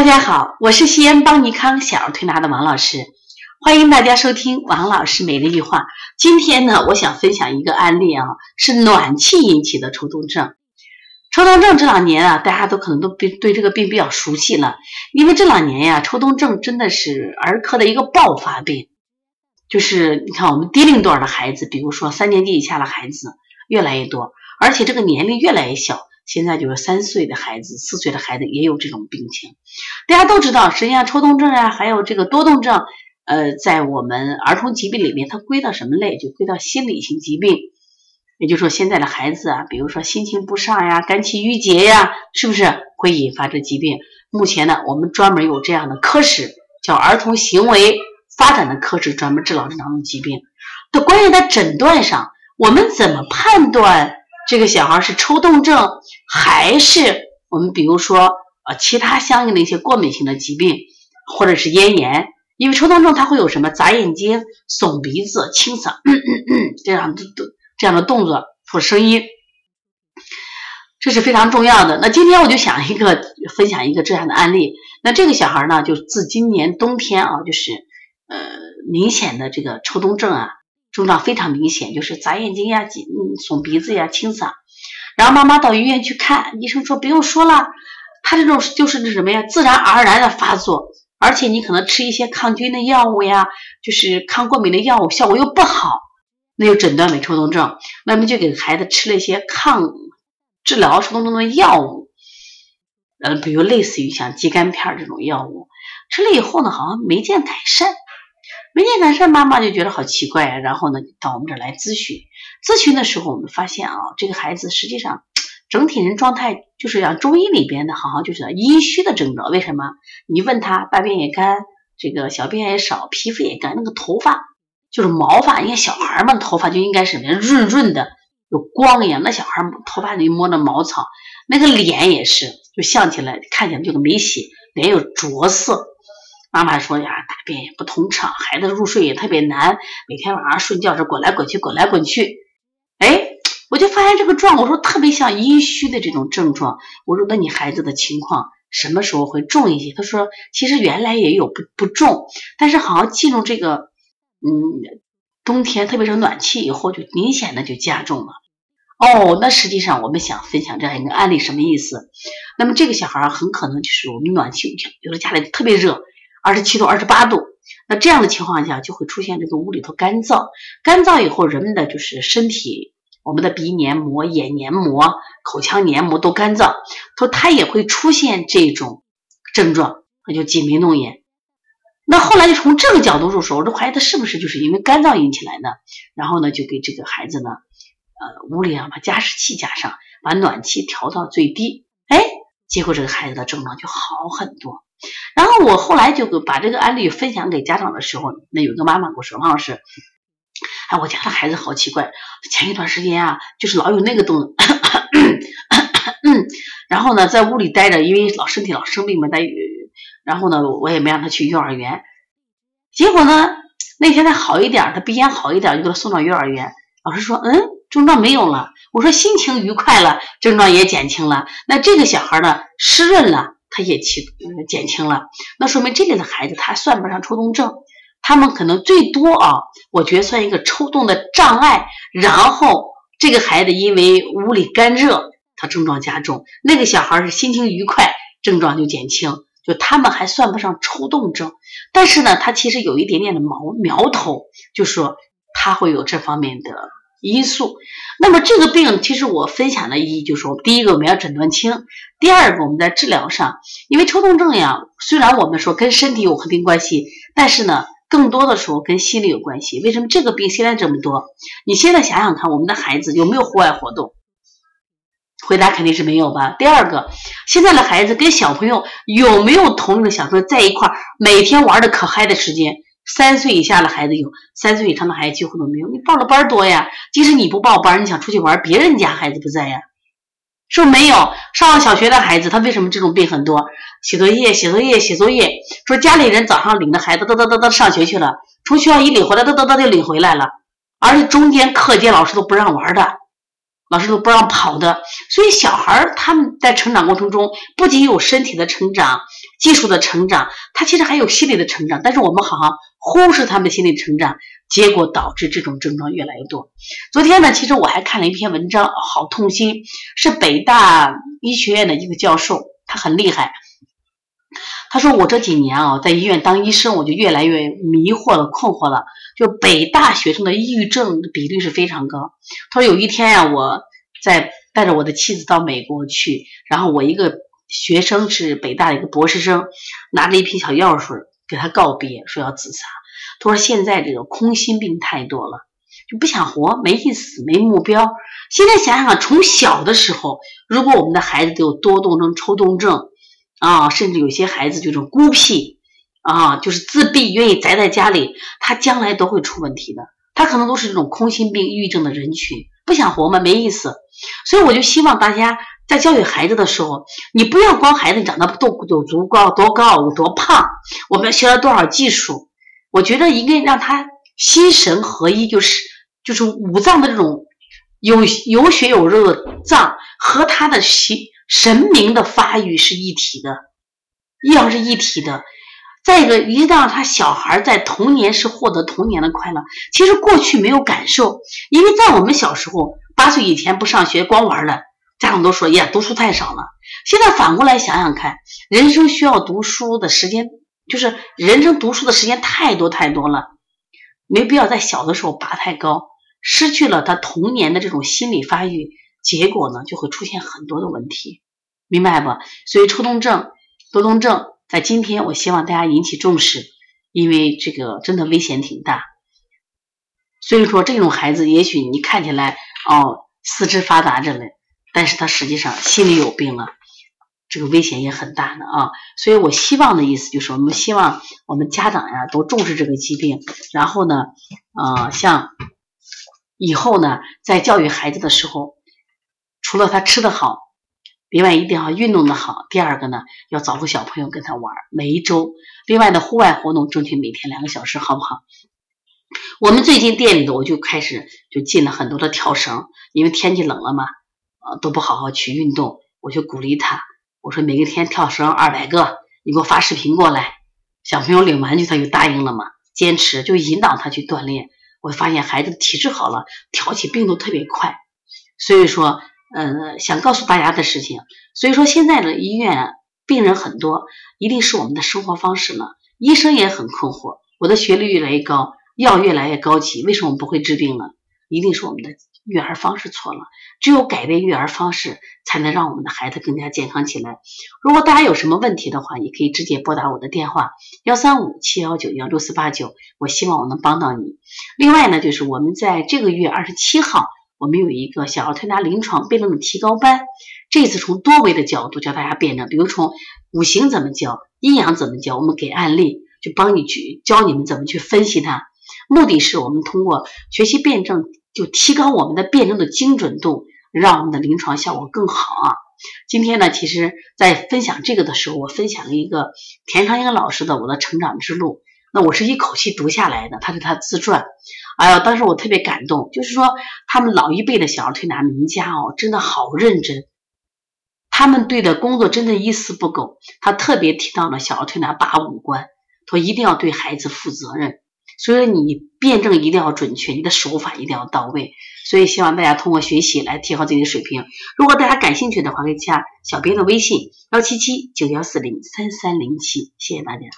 大家好，我是西安邦尼康小儿推拿的王老师，欢迎大家收听王老师每日一话。今天呢，我想分享一个案例啊，是暖气引起的抽动症。抽动症这两年啊，大家都可能都对对这个病比较熟悉了，因为这两年呀，抽动症真的是儿科的一个爆发病。就是你看我们低龄段的孩子，比如说三年级以下的孩子越来越多，而且这个年龄越来越小。现在就是三岁的孩子、四岁的孩子也有这种病情。大家都知道，实际上抽动症啊，还有这个多动症，呃，在我们儿童疾病里面，它归到什么类？就归到心理性疾病。也就是说，现在的孩子啊，比如说心情不畅呀、肝气郁结呀，是不是会引发这疾病？目前呢，我们专门有这样的科室，叫儿童行为发展的科室，专门治疗这两种疾病。的关于在诊断上，我们怎么判断？这个小孩是抽动症，还是我们比如说呃其他相应的一些过敏性的疾病，或者是咽炎？因为抽动症它会有什么眨眼睛、耸鼻子、清嗓这样的这样的动作或声音，这是非常重要的。那今天我就想一个分享一个这样的案例。那这个小孩呢，就自今年冬天啊，就是呃明显的这个抽动症啊。症状非常明显，就是眨眼睛呀、紧耸鼻子呀、清嗓。然后妈妈到医院去看，医生说不用说了，他这种就是那什么呀，自然而然的发作，而且你可能吃一些抗菌的药物呀，就是抗过敏的药物，效果又不好，那就诊断为抽动症。那么就给孩子吃了一些抗治疗抽动症的药物，呃，比如类似于像肌酐片这种药物，吃了以后呢，好像没见改善。没见改善，妈妈就觉得好奇怪啊。然后呢，到我们这儿来咨询。咨询的时候，我们发现啊，这个孩子实际上整体人状态就是像中医里边的，好像就是阴虚的症状。为什么？你问他，大便也干，这个小便也少，皮肤也干，那个头发就是毛发。你看小孩嘛，头发就应该什么，润润的，有光一样。那小孩头发里摸着毛草，那个脸也是，就像起来看起来就跟没洗，脸有着色。妈妈说呀，大便也不通畅，孩子入睡也特别难，每天晚上睡觉是滚来滚去，滚来滚去。哎，我就发现这个状，我说特别像阴虚的这种症状。我说那你孩子的情况什么时候会重一些？他说其实原来也有不不重，但是好像进入这个嗯冬天，特别是暖气以后，就明显的就加重了。哦，那实际上我们想分享这样一个案例，什么意思？那么这个小孩很可能就是我们暖气，有的家里特别热。二十七度、二十八度，那这样的情况下就会出现这个屋里头干燥，干燥以后，人们的就是身体，我们的鼻黏膜、眼黏膜、口腔黏膜都干燥，说它也会出现这种症状，那就紧眉弄眼。那后来就从这个角度入手，这孩子是不是就是因为干燥引起来的？然后呢，就给这个孩子呢，呃，屋里啊把加湿器加上，把暖气调到最低，哎，结果这个孩子的症状就好很多。然后我后来就把这个案例分享给家长的时候，那有个妈妈跟我说：“王老师，哎，我家的孩子好奇怪，前一段时间啊，就是老有那个动嗯，然后呢，在屋里待着，因为老身体老生病嘛，在，然后呢，我也没让他去幼儿园，结果呢，那天他好一点，他鼻炎好一点，就给他送到幼儿园，老师说，嗯，症状没有了，我说心情愉快了，症状也减轻了，那这个小孩呢，湿润了。”他也起减轻了，那说明这类的孩子他算不上抽动症，他们可能最多啊，我觉得算一个抽动的障碍。然后这个孩子因为屋里干热，他症状加重；那个小孩是心情愉快，症状就减轻，就他们还算不上抽动症。但是呢，他其实有一点点的苗苗头，就说他会有这方面的。因素，那么这个病其实我分享的意义就是说，第一个我们要诊断清，第二个我们在治疗上，因为抽动症呀，虽然我们说跟身体有合并关系，但是呢，更多的时候跟心理有关系。为什么这个病现在这么多？你现在想想看，我们的孩子有没有户外活动？回答肯定是没有吧。第二个，现在的孩子跟小朋友有没有同龄的小朋友在一块儿，每天玩的可嗨的时间？三岁以下的孩子有，三岁以上的孩子几乎都没有。你报了班多呀，即使你不报班，你想出去玩，别人家孩子不在呀，是不是没有？上了小学的孩子，他为什么这种病很多？写作业，写作业，写作业。说家里人早上领着孩子，嘚嘚嘚嘚上学去了，从学校一领回来，嘚嘚嘚就领回来了，而且中间课间老师都不让玩的，老师都不让跑的。所以小孩他们在成长过程中，不仅有身体的成长，技术的成长，他其实还有心理的成长，但是我们好像忽视他们心理成长，结果导致这种症状越来越多。昨天呢，其实我还看了一篇文章，好痛心，是北大医学院的一个教授，他很厉害。他说我这几年啊，在医院当医生，我就越来越迷惑了、困惑了。就北大学生的抑郁症比率是非常高。他说有一天呀，我在带着我的妻子到美国去，然后我一个学生是北大的一个博士生，拿着一瓶小药水给他告别，说要自杀。他说现在这个空心病太多了，就不想活，没意思，没目标。现在想想，从小的时候，如果我们的孩子都有多动症、抽动症。啊，甚至有些孩子就是孤僻啊，就是自闭，愿意宅在家里，他将来都会出问题的。他可能都是这种空心病、抑郁症的人群，不想活嘛，没意思。所以我就希望大家在教育孩子的时候，你不要光孩子长得多有足高多高有多胖，我们学了多少技术，我觉得应该让他心神合一，就是就是五脏的这种有有血有肉的脏和他的心。神明的发育是一体的，一样是一体的。再一个，一定让他小孩在童年是获得童年的快乐。其实过去没有感受，因为在我们小时候，八岁以前不上学，光玩了，家长都说呀，读书太少了。现在反过来想想看，人生需要读书的时间，就是人生读书的时间太多太多了，没必要在小的时候拔太高，失去了他童年的这种心理发育。结果呢，就会出现很多的问题，明白不？所以抽动症、多动症在今天，我希望大家引起重视，因为这个真的危险挺大。所以说，这种孩子也许你看起来哦四肢发达着嘞，但是他实际上心里有病了，这个危险也很大的啊。所以我希望的意思就是，我们希望我们家长呀都重视这个疾病，然后呢，呃，像以后呢，在教育孩子的时候。除了他吃的好，另外一定要运动的好。第二个呢，要找个小朋友跟他玩，每一周。另外的户外活动，争取每天两个小时，好不好？我们最近店里头，我就开始就进了很多的跳绳，因为天气冷了嘛，呃，都不好好去运动，我就鼓励他，我说每一天跳绳二百个，你给我发视频过来。小朋友领玩具，他就答应了嘛，坚持就引导他去锻炼。我发现孩子体质好了，挑起病都特别快，所以说。嗯，想告诉大家的事情，所以说现在的医院病人很多，一定是我们的生活方式呢。医生也很困惑，我的学历越来越高，药越来越高级，为什么不会治病呢？一定是我们的育儿方式错了。只有改变育儿方式，才能让我们的孩子更加健康起来。如果大家有什么问题的话，也可以直接拨打我的电话幺三五七幺九幺六四八九，我希望我能帮到你。另外呢，就是我们在这个月二十七号。我们有一个小儿推拿临床辩证的提高班，这次从多维的角度教大家辩证，比如从五行怎么教，阴阳怎么教，我们给案例，就帮你去教你们怎么去分析它。目的是我们通过学习辩证，就提高我们的辩证的精准度，让我们的临床效果更好啊。今天呢，其实在分享这个的时候，我分享了一个田长英老师的《我的成长之路》，那我是一口气读下来的，他是他自传。哎呀，当时我特别感动，就是说他们老一辈的小儿推拿名家哦，真的好认真，他们对的工作真的一丝不苟。他特别提到了小儿推拿八五关，说一定要对孩子负责任，所以你辩证一定要准确，你的手法一定要到位。所以希望大家通过学习来提高自己的水平。如果大家感兴趣的话，可以加小编的微信幺七七九幺四零三三零七，谢谢大家。